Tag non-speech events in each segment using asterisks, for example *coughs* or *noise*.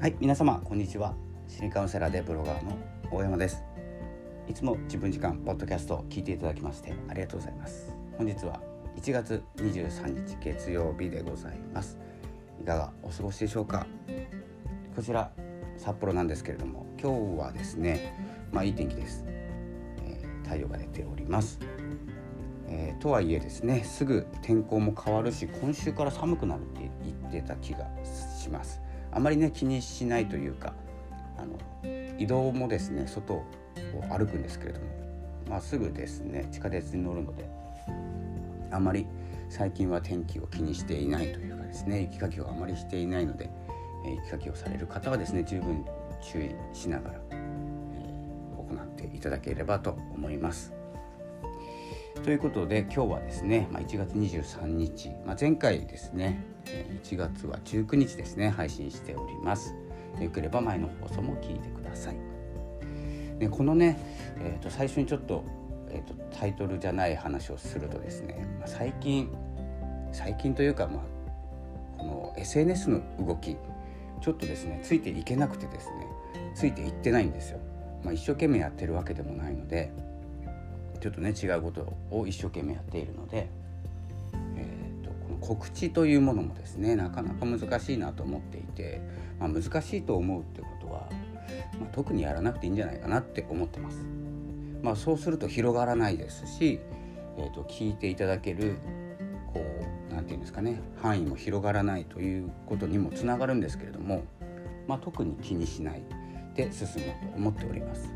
はい皆様こんにちは。心理カウンセラーでブロガーの大山です。いつも自分時間ポッドキャストを聞いていただきましてありがとうございます。本日は1月23日月曜日でございます。いかがお過ごしでしょうか？こちら札幌なんですけれども今日はですねまあいい天気です、えー、太陽が出ております。えー、とはいえですねすぐ天候も変わるし今週から寒くなるって言ってた気がします。あまりね気にしないというかあの移動もですね外を歩くんですけれども、まあ、すぐですね地下鉄に乗るのであまり最近は天気を気にしていないというかですね雪かきをあまりしていないので、え雪かきをされる方はですね十分注意しながら、え、行っていただければと思います。ということで今日はですね、まあ、1月23日、まあ、前回ですね1月は19日ですね配信しております。よければ前の放送も聞いてください。でこのね、えー、と最初にちょっと,、えーと、タイトルじゃない話をするとですね、ま、最近最近というか、まあ、この SNS の動きちょっとですねついていけなくてですねついていってないんですよ、まあ、一生懸命やってるわけでもないのでちょっとね違うことを一生懸命やっているので、告知というものもですねなかなか難しいなと思っていて、まあ、難しいと思うってことは、まあ、特にやらなくていいんじゃないかなって思ってます。まあ、そうすると広がらないですし、えーと、聞いていただけるこう何て言うんですかね範囲も広がらないということにもつながるんですけれども、まあ、特に気にしないで進もうと思っております。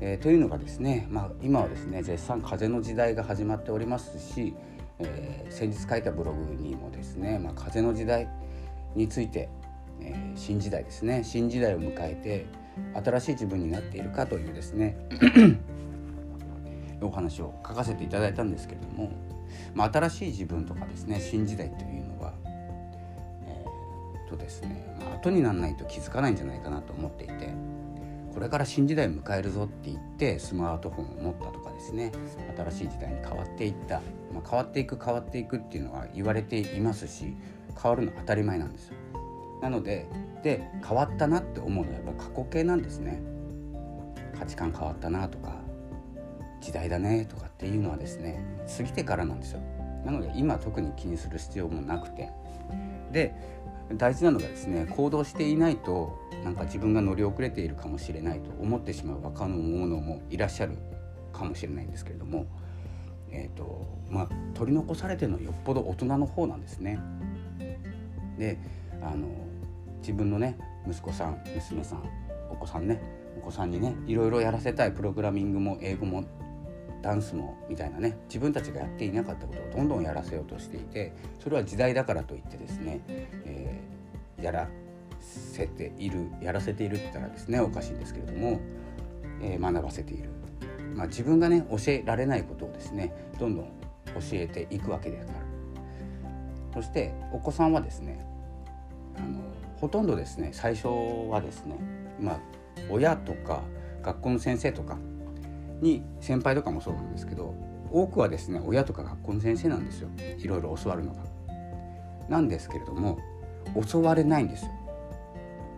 えー、というのがですね、まあ、今はですね絶賛風の時代が始まっておりますし、えー、先日書いたブログにもですね、まあ、風の時代について、えー、新時代ですね新時代を迎えて新しい自分になっているかというですね *coughs* お話を書かせていただいたんですけれども、まあ、新しい自分とかですね新時代というのは、えー、とですね、ま、後にならないと気づかないんじゃないかなと思っていて。これから新時代を迎えるぞって言ってスマートフォンを持ったとかですね新しい時代に変わっていった、まあ、変わっていく変わっていくっていうのは言われていますし変わるの当たり前なんですよ。なのでで変わったなって思うのはやっぱ過去形なんですね。価値観変わったなとか時代だねとかっていうのはですね過ぎてからなんですよ。なので今特に気にする必要もなくてで大事なのがですね行動していないとなんか自分が乗り遅れているかもしれないと思ってしまう若者もいらっしゃるかもしれないんですけれども、えーとまあ、取り残されてるのはよっぽど大人の方なんですね。であの自分のね息子さん娘さんお子さんねお子さんにねいろいろやらせたいプログラミングも英語もダンスもみたいなね自分たちがやっていなかったことをどんどんやらせようとしていてそれは時代だからといってですね、えー、やらせているやらせているって言ったらですねおかしいんですけれども、えー、学ばせている、まあ、自分がね教えられないことをですねどんどん教えていくわけですからそしてお子さんはですねあのほとんどですね最初はですねまあ親とか学校の先生とかに先輩とかもそうなんですけど多くはですね親とか学校の先生なんですよ。いろいろ教わるのが。なんですけれども教われないんですよ。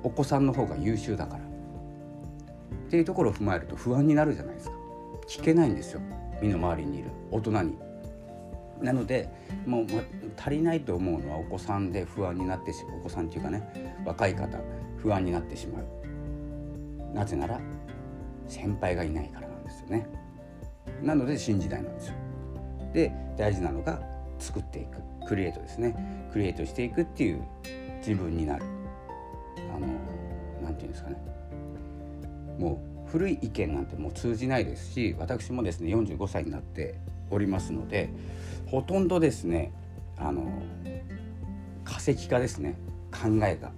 お子さんの方が優秀だから。っていうところを踏まえると不安になるじゃないですか。聞けないんですよ。身の回りにいる。大人に。なのでもう、足りないと思うのはお子さんで不安になってしお子さんっていうかね若い方不安になってしまう。なぜなら先輩がいないから。ですよね。なので新時代なんですよ。で大事なのが作っていく。クリエイトですね。クリエイトしていくっていう自分になる。あの何て言うんですかね。もう古い意見なんてもう通じないですし私もですね45歳になっておりますのでほとんどですねあの化石化ですね。考えが。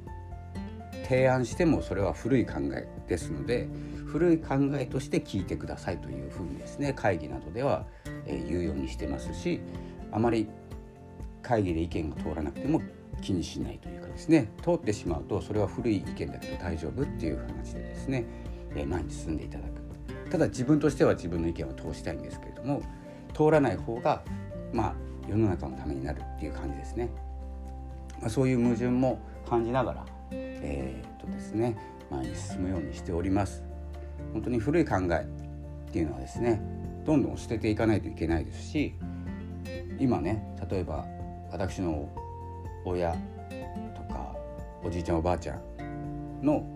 提案してもそれは古い考えですので古い考えとして聞いてくださいというふうにですね会議などでは、え言うようにしてますしあまり会議で意見が通らなくても気にしないというかですね通ってしまうとそれは古い意見だけど大丈夫っていう話でですね、え前に進んでいただく。ただ自分としては自分の意見を通したいんですけれども通らない方がまあ世の中のためになるっていう感じですね、まあ、そういう矛盾も感じながら、ええー、っとですね前に進むようにしております。本当に古い考えっていうのはですねどんどん捨てていかないといけないですし今ね例えば私の親とかおじいちゃんおばあちゃんの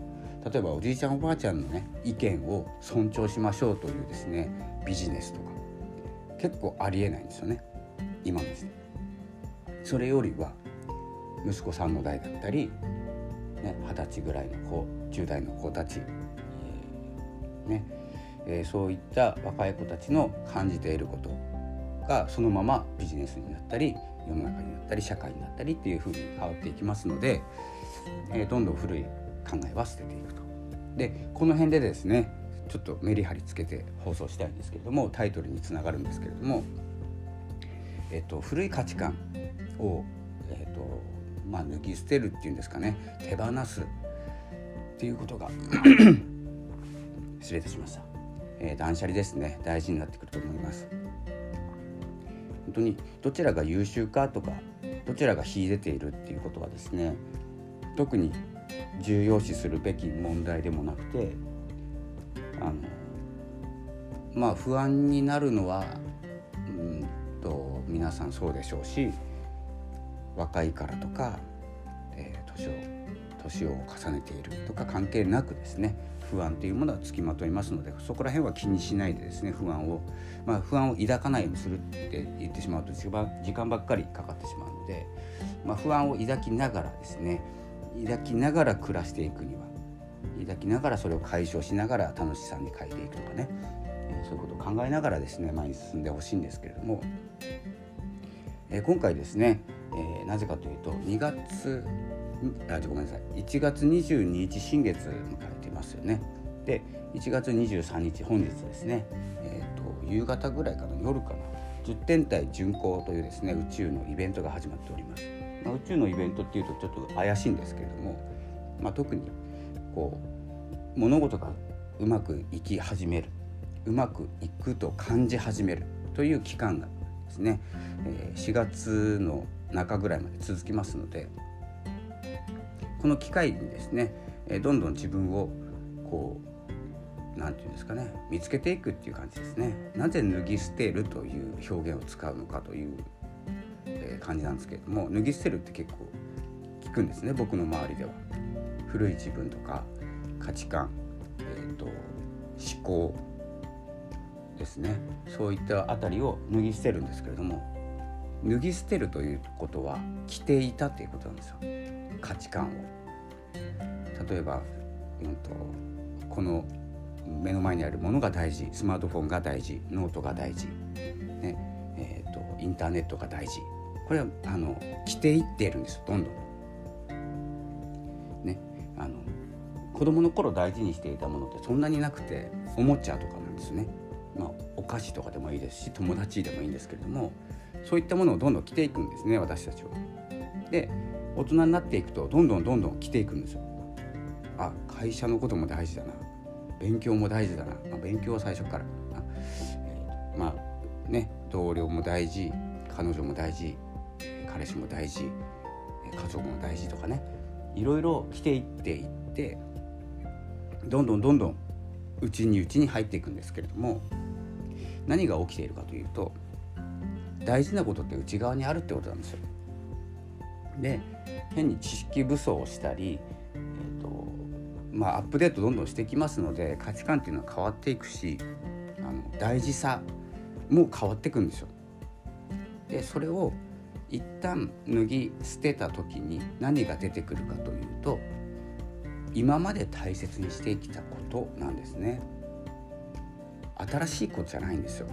例えばおじいちゃんおばあちゃんのね意見を尊重しましょうというですねビジネスとか結構ありえないんですよね今の時代。それよりは息子さんの代だったりね、20歳ぐらいの子10代の子たち、ねえー、そういった若い子たちの感じていることがそのままビジネスになったり世の中になったり社会になったりっていうふうに変わっていきますので、えー、どんどん古い考えは捨てていくと。でこの辺でですねちょっとメリハリつけて放送したいんですけれどもタイトルにつながるんですけれども、えっと、古い価値観を、えっとまあ、脱ぎ捨てるっていうんですかね手放すっていうことが失礼いたしました、えー、断捨離ですね。大事になってくると思います。本当にどちらが優秀かとかどちらが秀でているっていうことはですね特に重要視するべき問題でもなくてあのまあ不安になるのはうんと皆さんそうでしょうし若いからとか、えー、年を年を重ねているとか関係なくですね不安というものはつきまといますのでそこら辺は気にしないでですね不安を、まあ、不安を抱かないようにするって言ってしまうと時間ばっかりかかってしまうので、まあ、不安を抱きながらですね抱きながら暮らしていくには抱きながらそれを解消しながら楽しさに変えていくとかね、え、そういうことを考えながらですね前に進んでほしいんですけれども、えー、今回ですね、えー、なぜかというと2月あごめんなさい1月22日新月迎えますよね。で1月23日本日ですね、えーと、夕方ぐらいかな夜かな10天体巡行というですね宇宙のイベントが始まっております。まあ、宇宙のイベントっていうとちょっと怪しいんですけれども、まあ、特にこう物事がうまくいき始めるうまくいくと感じ始めるという期間がですね、え、4月の中ぐらいまで続きますのでこの機会にですね、どんどん自分をこう何て言うんですかね見つけていくっていう感じですね。なぜ脱ぎ捨てるという表現を使うのかという、え、感じなんですけれども脱ぎ捨てるって結構聞くんですね僕の周りでは。古い自分とか価値観、えーと、思考ですね。そういったあたりを脱ぎ捨てるんですけれども脱ぎ捨てるということは着ていたということなんですよ。価値観を。例えば、うんと、この目の前にあるものが大事スマートフォンが大事ノートが大事、ねえーと、インターネットが大事これはあの着ていってるんですよどんどん。ねあの子供の頃大事にしていたものってそんなになくておもちゃとかなんですね。まあ、お菓子とかでもいいですし友達でもいいんですけれどもそういったものをどんどん着ていくんですね私たちは。で大人になっていくとどんどんどんどん着ていくんですよ。あ会社のことも大事だな勉強も大事だな、まあ、勉強は最初から、えー、まあね同僚も大事彼女も大事彼氏も大事家族も大事とかね。いろいろ着ていっていってどんどんどんどんうちにうちに入っていくんですけれども何が起きているかというと大事なことって内側にあるってことなんですよ。で変に知識武装をしたり、まあ、アップデートどんどんしていきますので価値観っていうのは変わっていくしあの大事さも変わっていくんですよ。でそれを一旦脱ぎ捨てた時に何が出てくるかというと今まで大切にしてきたことなんですね新しいことじゃないんですよ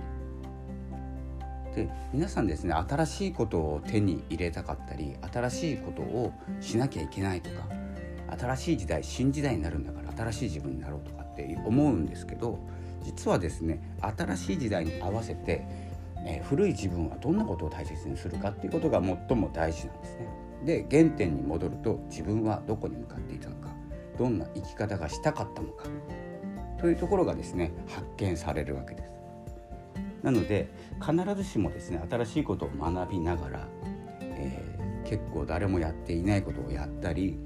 で皆さんですね新しいことを手に入れたかったり新しいことをしなきゃいけないとか新しい時代新時代になるんだから新しい自分になろうとかって思うんですけど実はですね新しい時代に合わせて、えー、古い自分はどんなことを大切にするかっていうことが最も大事なんですね。で原点に戻ると自分はどこに向かっていたのかどんな生き方がしたかったのかというところがですね発見されるわけです。なので必ずしもですね新しいことを学びながら、えー、結構誰もやっていないことをやったり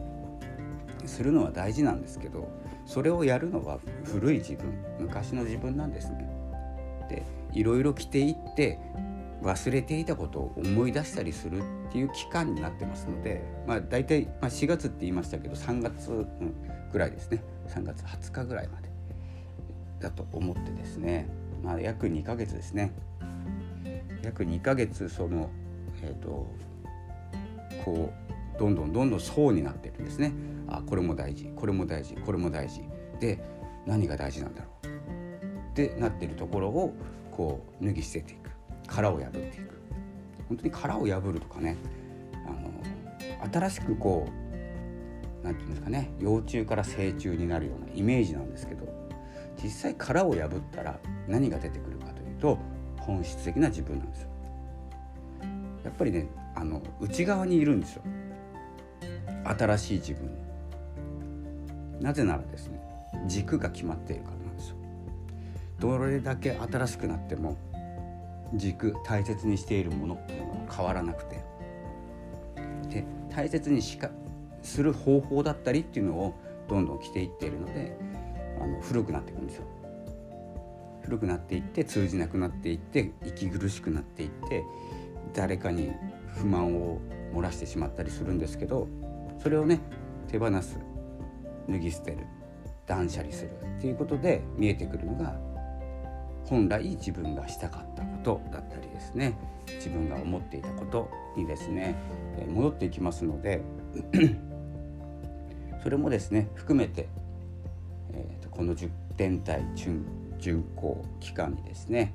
するのは大事なんですけどそれをやるのは古い自分昔の自分なんですね。でいろいろ着ていって忘れていたことを思い出したりするっていう期間になってますので、まあ、大体、まあ、4月って言いましたけど3月、ぐらいですね。3月20日ぐらいまでだと思ってですね、まあ、約2ヶ月ですね。約2ヶ月そのえっ、ー、とこうどんどんどんどん層になってるんですね。あこれも大事これも大事これも大事で何が大事なんだろう。ってなってるところをこう脱ぎ捨てていく。殻を破っていく。本当に殻を破るとかね。あの新しくこう何て言うんですかね。幼虫から成虫になるようなイメージなんですけど実際殻を破ったら何が出てくるかというと本質的な自分なんですよ。やっぱりねあの内側にいるんですよ。新しい自分。なぜならですね軸が決まっているからなんですよどれだけ新しくなっても軸大切にしているものっていうのは変わらなくてで大切にしかする方法だったりっていうのをどんどん着ていっているのであの古くなっていくんですよ。古くなっていって通じなくなっていって息苦しくなっていって誰かに不満を漏らしてしまったりするんですけどそれをね手放す脱ぎ捨てる断捨離するっていうことで見えてくるのが本来自分がしたかったことだったりですね自分が思っていたことにですね戻っていきますので *clears throat* それもですね含めて、えーと、この10点体巡巡行期間にですね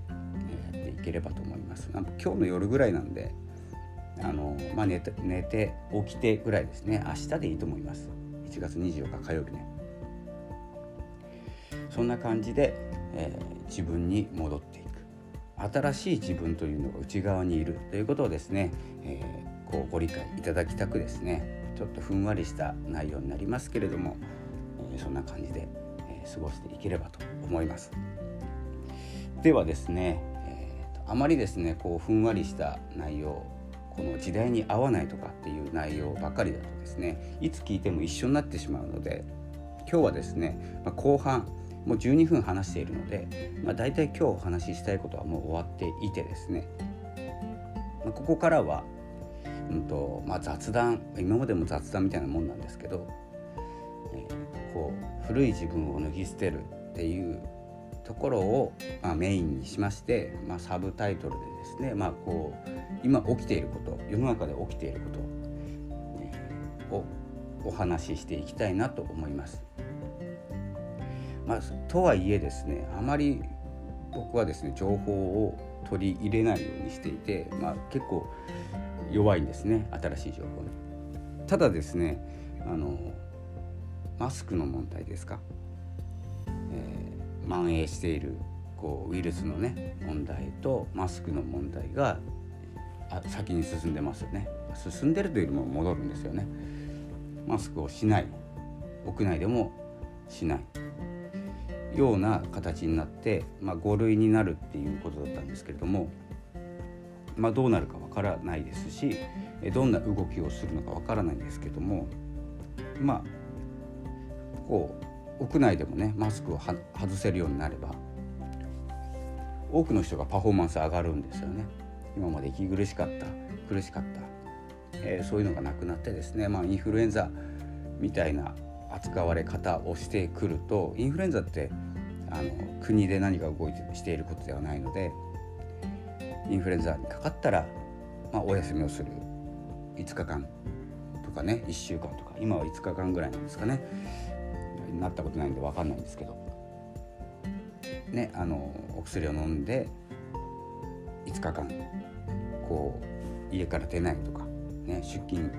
やっていければと思います。今日の夜ぐらいなんであの、まあ、寝て寝て起きてぐらいですね明日でいいと思います。1月24日火曜日ね。そんな感じで、えー自分に戻っていく新しい自分というのが内側にいるということをですね、えー、こうご理解いただきたくですねちょっとふんわりした内容になりますけれども、えー、そんな感じで、えー、過ごしていければと思います。ではですね、えーと、あまりですねこうふんわりした内容この時代に合わないとかっていう内容ばかりだとですねいつ聞いても一緒になってしまうので今日はですね、まあ、後半もう12分話しているので、まあ、大体今日お話ししたいことはもう終わっていてですね、まあ、ここからは、うんとまあ、雑談今までも雑談みたいなもんなんですけど、えー、こう古い自分を脱ぎ捨てるっていうところを、まあ、メインにしまして、まあ、サブタイトルでですね、まあ、こう今起きていること世の中で起きていること、をお話ししていきたいなと思います。まあ、とはいえですねあまり僕はですね情報を取り入れないようにしていて、まあ、結構弱いんですね新しい情報に。ただですねあのマスクの問題ですか、蔓延しているこうウイルスのね問題とマスクの問題が先に進んでますよね。進んでるというよりも戻るんですよね。マスクをしない。屋内でもしない。ような形になって、まあ、5類になるっていうことだったんですけれども、まあ、どうなるかわからないですしどんな動きをするのかわからないんですけどもまあこう屋内でもねマスクを外せるようになれば多くの人がパフォーマンス上がるんですよね。今まで息苦しかった苦しかった、えー、そういうのがなくなってですね、まあ、インフルエンザみたいな扱われ方をしてくるとインフルエンザってあの国で何が動いてしていることではないのでインフルエンザにかかったら、まあ、お休みをする。5日間とかね1週間とか。今は5日間ぐらいなんですかね。なったことないんで分かんないんですけど。ねあのお薬を飲んで5日間こう家から出ないとか、ね、出勤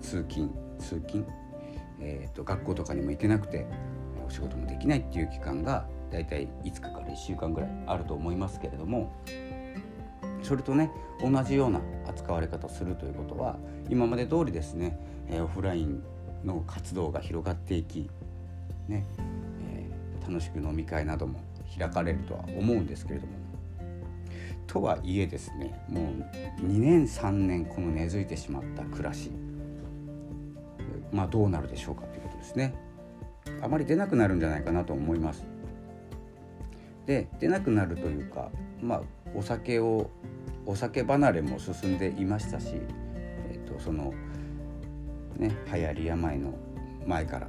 通勤通勤えーと、学校とかにも行けなくてお仕事もできないっていう期間がだいたい5日から1週間ぐらいあると思いますけれどもそれとね同じような扱われ方をするということは今まで通りですね、オフラインの活動が広がっていき、ねえー、楽しく飲み会なども開かれるとは思うんですけれども。とはいえですねもう2年3年この根付いてしまった暮らし。まあ、どうなるでしょうかということですね。あまり出なくなるんじゃないかなと思います。で出なくなるというかまあお酒をお酒離れも進んでいましたし、えーと、そのね流行り病の前から。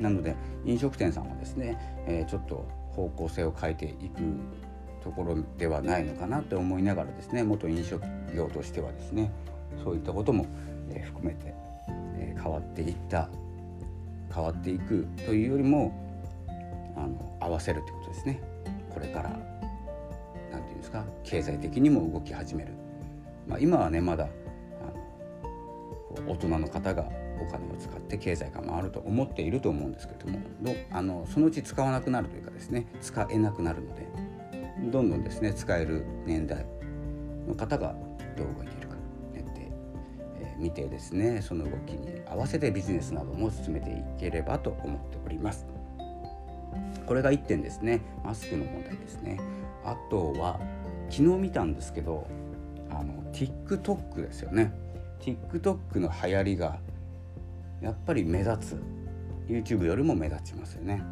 なので飲食店さんはですね、え、ちょっと方向性を変えていくところではないのかなと思いながらですね元飲食業としてはですねそういったことも、え、含めて、え、変わっていった変わっていくというよりもあの合わせるということですね。これから何て言うんですか経済的にも動き始める、まあ、今はねまだ大人の方がお金を使って経済が回ると思っていると思うんですけれどもどあのそのうち使わなくなるというかですね使えなくなるのでどんどんですね使える年代の方がどう動いているかやって、えー、見てですねその動きに合わせてビジネスなども進めていければと思っております。これが1点ですねマスクの問題ですねあとは昨日見たんですけどあの TikTok ですよね TikTok の流行りがやっぱり目立つ。YouTube よりも目立ちますよね。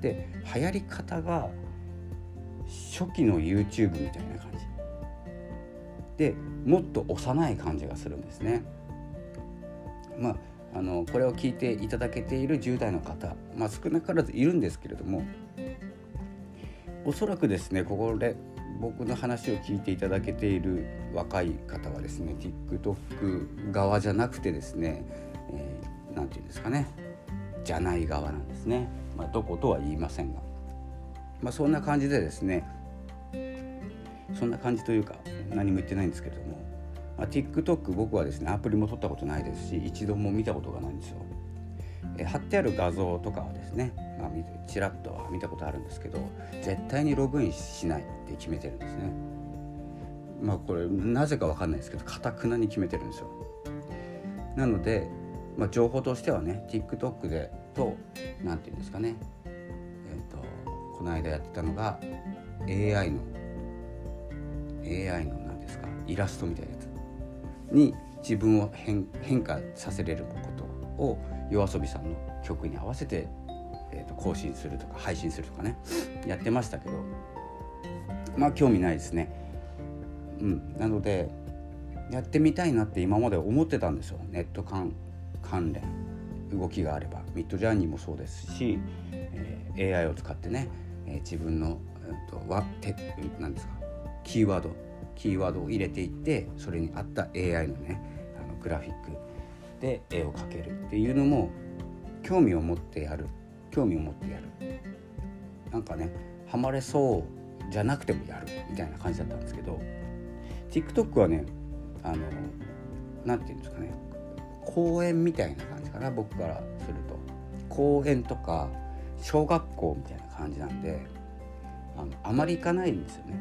で流行り方が初期の YouTube みたいな感じ。でもっと幼い感じがするんですね。まああのこれを聞いていただけている10代の方、まあ、少なからずいるんですけれどもおそらくですねここで僕の話を聞いていただけている若い方はですね TikTok 側じゃなくてですね何、て言うんですかねじゃない側なんですね、まあ、どことは言いませんが、まあ、そんな感じでですねそんな感じというか何も言ってないんですけれども、まあ、TikTok 僕はですねアプリも取ったことないですし一度も見たことがないんですよ。え貼ってある画像とかはですね、まあ、ちらっと見たことあるんですけど絶対にログインしないって決めてるんですね。まあこれなぜか分かんないですけどかたくなに決めてるんですよ。なので、まあ、情報としてはね TikTok でと何て言うんですかね。えっ、ー、とこの間やってたのが AI の AI の何ですかイラストみたいなやつ。に自分を変変化させれることを yoasobi さんの曲に合わせて、えー、と更新するとか配信するとかねやってましたけどまあ興味ないですね。うん、なのでやってみたいなって今まで思ってたんですよ。ネット関関連動きがあればミッドジャーニーもそうですし、えー、AI を使ってね、えー、自分の、えーと、わてなんですかキーワードキーワードを入れていってそれに合った AI のねあのグラフィックで絵を描けるっていうのも興味を持ってやる興味を持ってやる。なんかねハマれそうじゃなくてもやるみたいな感じだったんですけど TikTok はねあの何て言うんですかね公園みたいな感じかな僕からすると。公園とか小学校みたいな感じなんであのあまり行かないんですよね。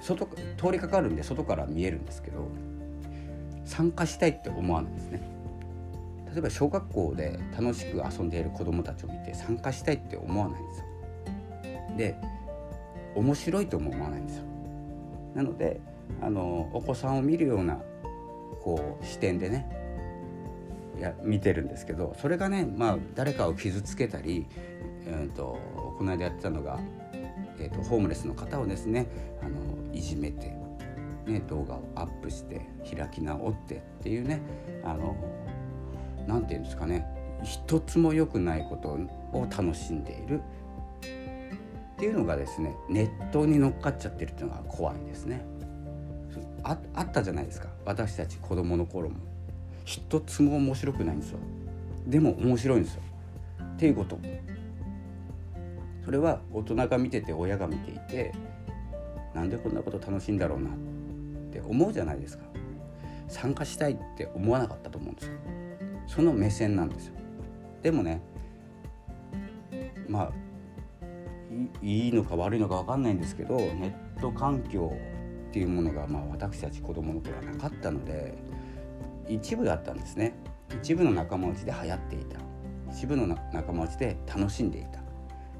外通りかかるんで外から見えるんですけど参加したいって思わないですね。例えば小学校で楽しく遊んでいる子どもたちを見て参加したいって思わないんですよ。で面白いとも思わないんですよ。なのであのお子さんを見るようなこう視点でねや見てるんですけどそれがね、まあ、誰かを傷つけたり、えーと、この間やってたのが、えーと、ホームレスの方をですねあのいじめて、ね、動画をアップして開き直ってっていうねあのなんて言うんですかね一つも良くないことを楽しんでいる。っていうのがですねネットに乗っかっちゃってるっていうのが怖いですね。ああったじゃないですか。私たち子供の頃も。一つも面白くないんですよ。でも面白いんですよ。っていうこと。それは大人が見てて親が見ていてなんでこんなこと楽しいんだろうな。って思うじゃないですか。参加したいって思わなかったと思うんですよ。その目線なんですよ。でもねまあいいのか悪いのか分かんないんですけどネット環境っていうものが、まあ、私たち子供の頃はなかったので一部だったんですね。一部の仲間内で流行っていた。一部の仲間内で楽しんでいた。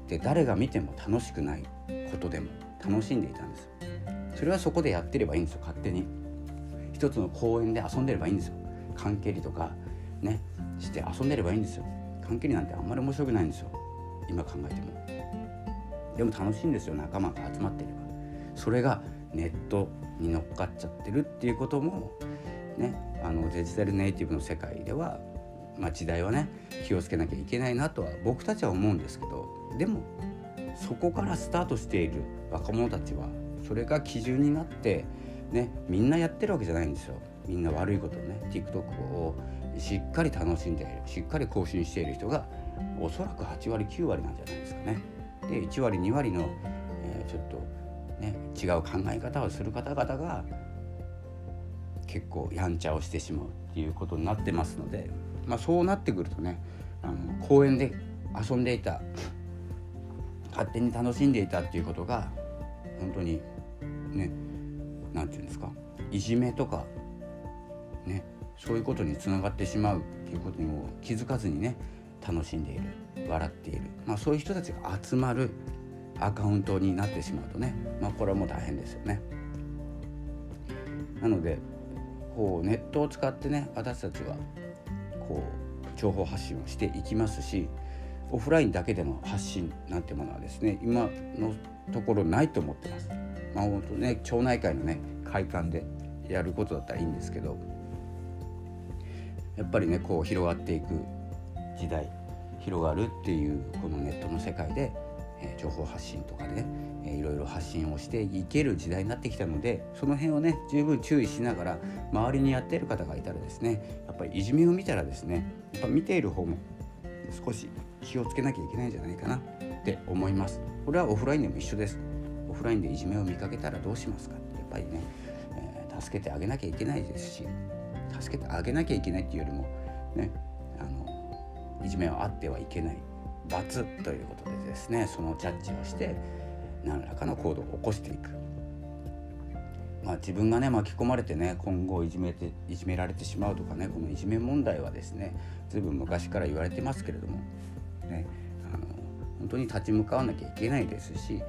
で誰が見ても楽しくないことでも楽しんでいたんですそれはそこでやってればいいんですよ。勝手に。一つの公園で遊んでればいいんですよ。缶蹴りとかねして遊んでればいいんですよ。関係なんてあんまり面白くないんですよ。今考えても。でも楽しいんですよ。仲間が集まってれば。それがネットに乗っかっちゃってるっていうこともねあのデジタルネイティブの世界では、まあ、時代はね気をつけなきゃいけないなとは僕たちは思うんですけどでもそこからスタートしている若者たちはそれが基準になってねみんなやってるわけじゃないんですよみんな悪いことをね TikTok をしっかり楽しんでいるしっかり更新している人がおそらく8割9割なんじゃないですかね。で1割2割の、えー、ちょっとね違う考え方をする方々が結構やんちゃをしてしまうっていうことになってますので、まあ、そうなってくるとねあの公園で遊んでいた勝手に楽しんでいたっていうことが本当にね何て言うんですかいじめとかねそういうことにつながってしまうっていうことにも気づかずにね楽しんでいる笑っている、まあ、そういう人たちが集まるアカウントになってしまうとね、まあ、これはもう大変ですよね。なのでこうネットを使ってね私たちはこう情報発信をしていきますしオフラインだけでの発信なんてものはですね今のところないと思ってます。まあ本当ね町内会のね会館でやることだったらいいんですけどやっぱりねこう広がっていく時代広がるっていうこのネットの世界で、え、情報発信とかでね、えー、いろいろ発信をしていける時代になってきたのでその辺をね十分注意しながら周りにやっている方がいたらですねやっぱりいじめを見たらですねやっぱ見ている方も少し気をつけなきゃいけないんじゃないかなって思います。これはオフラインでも一緒です。オフラインでいじめを見かけたらどうしますか。やっぱりね、えー、助けてあげなきゃいけないですし助けてあげなきゃいけないっていうよりもねあのいじめはあってはいけない。罰ということでですねそのジャッジをして何らかの行動を起こしていく。まあ、自分がね巻き込まれてね今後いじめていじめられてしまうとかねこのいじめ問題はですねずいぶん昔から言われてますけれども、ね、あの本当に立ち向かわなきゃいけないですし、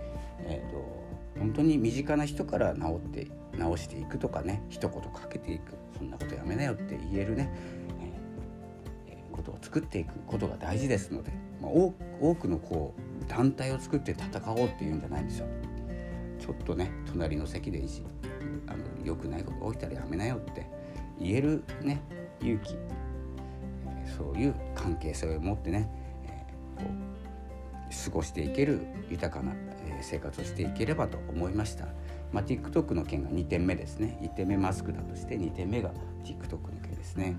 えーと本当に身近な人から治って治していくとかね一言かけていくそんなことやめなよって言えるね、えー、ことを作っていくことが大事ですので、まあ、多くのこう団体を作って戦おうっていうんじゃないんですよ。ちょっとね隣の席でいじあの良くないことが起きたらやめなよって言えるね勇気、え、そういう関係性を持ってね、えー、こう過ごしていける豊かな生活をしていければと思いました。まあ、TikTok の件が2点目ですね1点目マスクだとして2点目が TikTok の件ですね、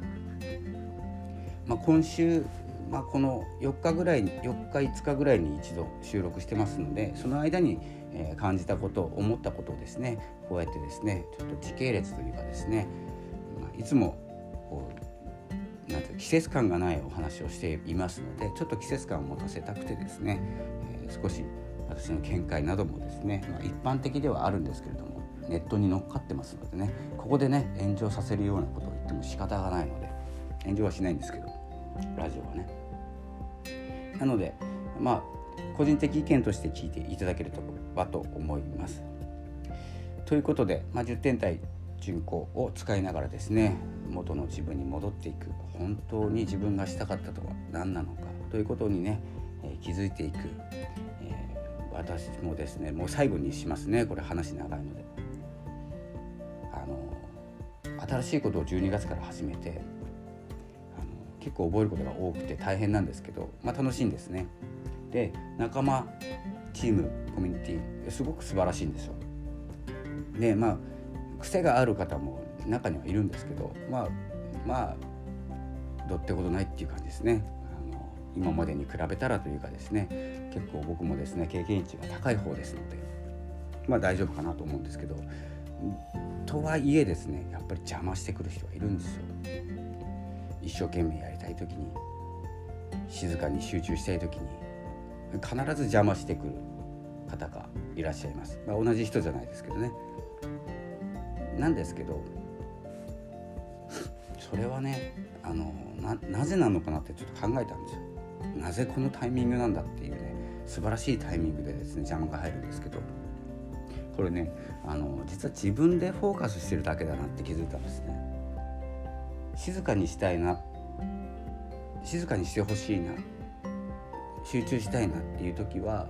まあ、今週、まあ、この4日ぐらいに4日5日ぐらいに一度収録してますのでその間に、え感じたこと思ったことをですねこうやってですねちょっと時系列というかですね、ま、いつもこうなんて季節感がないお話をしていますのでちょっと季節感を持たせたくてですね、えー、少し私の見解などもですね、まあ、一般的ではあるんですけれどもネットに乗っかってますのでねここでね炎上させるようなことを言っても仕方がないので炎上はしないんですけどラジオはね。なのでまあ個人的意見として聞いていただければと思います。ということで、まあ、10点体巡行を使いながらですね元の自分に戻っていく本当に自分がしたかったとは何なのかということにね、えー、気づいていくえ、私もですねもう最後にしますねこれ話長いのであの新しいことを12月から始めて結構覚えることが多くて大変なんですけど、まあ、楽しいんですね。で仲間チームコミュニティすごく素晴らしいんですよ。でまあ癖がある方も中にはいるんですけどまあまあどってことないっていう感じですね。今までに比べたらというかですね。結構僕もですね経験値が高い方ですのでまあ大丈夫かなと思うんですけどとはいえですねやっぱり邪魔してくる人がいるんですよ。一生懸命やりたい時に静かに集中したい時に必ず邪魔してくる方がいらっしゃいます。まあ、同じ人じゃないですけどね。なんですけどそれはねあのなぜなのかなってちょっと考えたんですよ。なぜこのタイミングなんだっていうね素晴らしいタイミングでですね邪魔が入るんですけどこれねあの実は自分でフォーカスしてるだけだなって気づいたんですね静かにしたいな静かにしてほしいな集中したいなっていう時は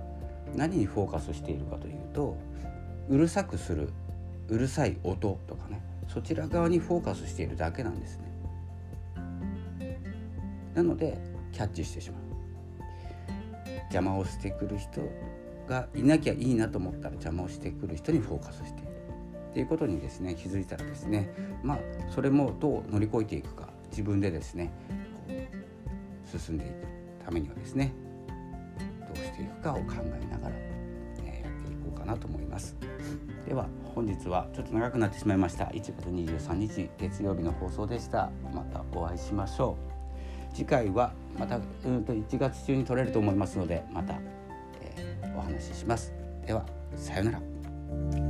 何にフォーカスしているかというとうるさくするうるさい音とかねそちら側にフォーカスしているだけなんですね。なのでキャッチしてしまう。邪魔をしてくる人がいなきゃいいなと思ったら邪魔をしてくる人にフォーカスしている。っていうことにですね気づいたらですねまあそれもどう乗り越えていくか自分でですね進んでいくためにはですねどうしていくかを考えながら、ね、やっていこうかなと思います。では本日はちょっと長くなってしまいました。1月23日月曜日の放送でした。またお会いしましょう。次回はまたうんと1月中に撮れると思いますのでまた、えー、お話しします。ではさようなら。